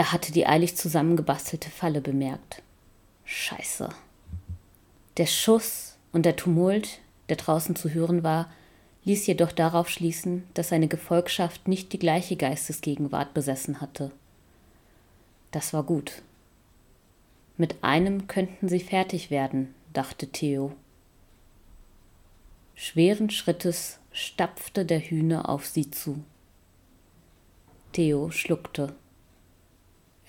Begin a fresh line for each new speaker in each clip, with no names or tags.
Er hatte die eilig zusammengebastelte Falle bemerkt. Scheiße. Der Schuss und der Tumult, der draußen zu hören war, ließ jedoch darauf schließen, dass seine Gefolgschaft nicht die gleiche Geistesgegenwart besessen hatte. Das war gut. Mit einem könnten sie fertig werden, dachte Theo. Schweren Schrittes stapfte der Hühner auf sie zu. Theo schluckte.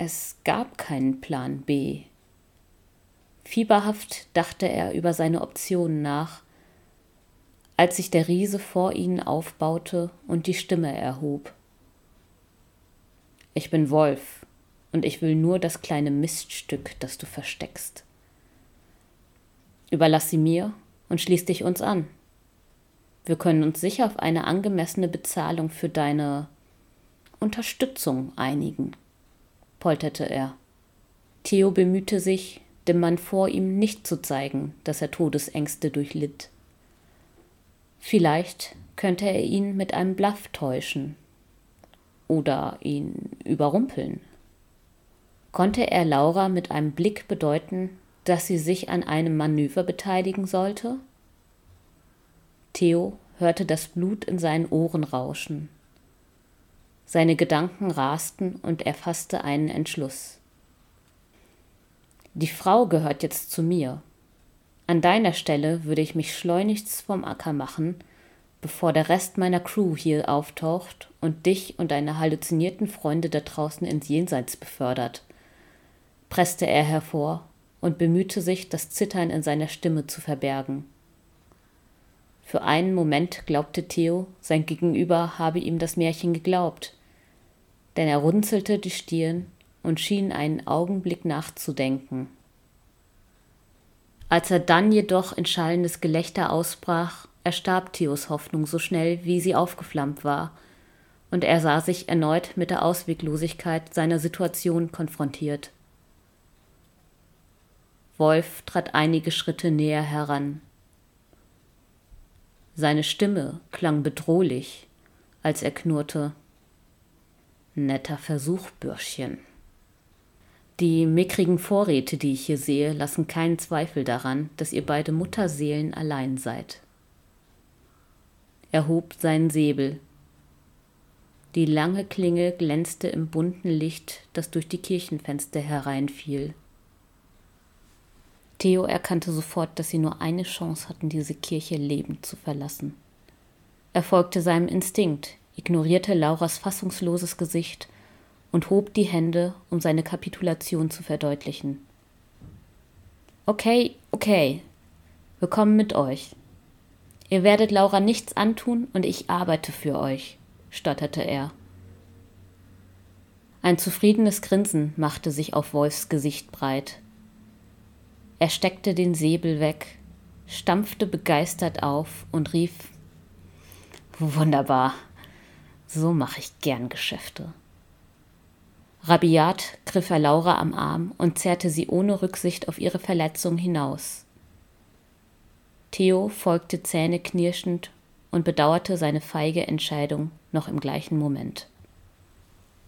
Es gab keinen Plan B. Fieberhaft dachte er über seine Optionen nach, als sich der Riese vor ihnen aufbaute und die Stimme erhob. Ich bin Wolf, und ich will nur das kleine Miststück, das du versteckst. Überlass sie mir und schließ dich uns an. Wir können uns sicher auf eine angemessene Bezahlung für deine Unterstützung einigen, polterte er. Theo bemühte sich, dem Mann vor ihm nicht zu zeigen, dass er Todesängste durchlitt. Vielleicht könnte er ihn mit einem Bluff täuschen oder ihn überrumpeln. Konnte er Laura mit einem Blick bedeuten, dass sie sich an einem Manöver beteiligen sollte? Theo hörte das Blut in seinen Ohren rauschen. Seine Gedanken rasten und er fasste einen Entschluss. Die Frau gehört jetzt zu mir. An deiner Stelle würde ich mich schleunigst vom Acker machen, bevor der Rest meiner Crew hier auftaucht und dich und deine halluzinierten Freunde da draußen ins Jenseits befördert presste er hervor und bemühte sich, das Zittern in seiner Stimme zu verbergen. Für einen Moment glaubte Theo, sein Gegenüber habe ihm das Märchen geglaubt, denn er runzelte die Stirn und schien einen Augenblick nachzudenken. Als er dann jedoch in schallendes Gelächter ausbrach, erstarb Theos Hoffnung so schnell, wie sie aufgeflammt war, und er sah sich erneut mit der Ausweglosigkeit seiner Situation konfrontiert. Wolf trat einige Schritte näher heran. Seine Stimme klang bedrohlich, als er knurrte Netter Versuch, Bürschchen. Die mickrigen Vorräte, die ich hier sehe, lassen keinen Zweifel daran, dass ihr beide Mutterseelen allein seid. Er hob seinen Säbel. Die lange Klinge glänzte im bunten Licht, das durch die Kirchenfenster hereinfiel. Theo erkannte sofort, dass sie nur eine Chance hatten, diese Kirche lebend zu verlassen. Er folgte seinem Instinkt, ignorierte Lauras fassungsloses Gesicht und hob die Hände, um seine Kapitulation zu verdeutlichen. Okay, okay, wir kommen mit euch. Ihr werdet Laura nichts antun und ich arbeite für euch, stotterte er. Ein zufriedenes Grinsen machte sich auf Wolfs Gesicht breit. Er steckte den Säbel weg, stampfte begeistert auf und rief Wunderbar, so mache ich gern Geschäfte. Rabiat griff er Laura am Arm und zerrte sie ohne Rücksicht auf ihre Verletzung hinaus. Theo folgte zähneknirschend und bedauerte seine feige Entscheidung noch im gleichen Moment.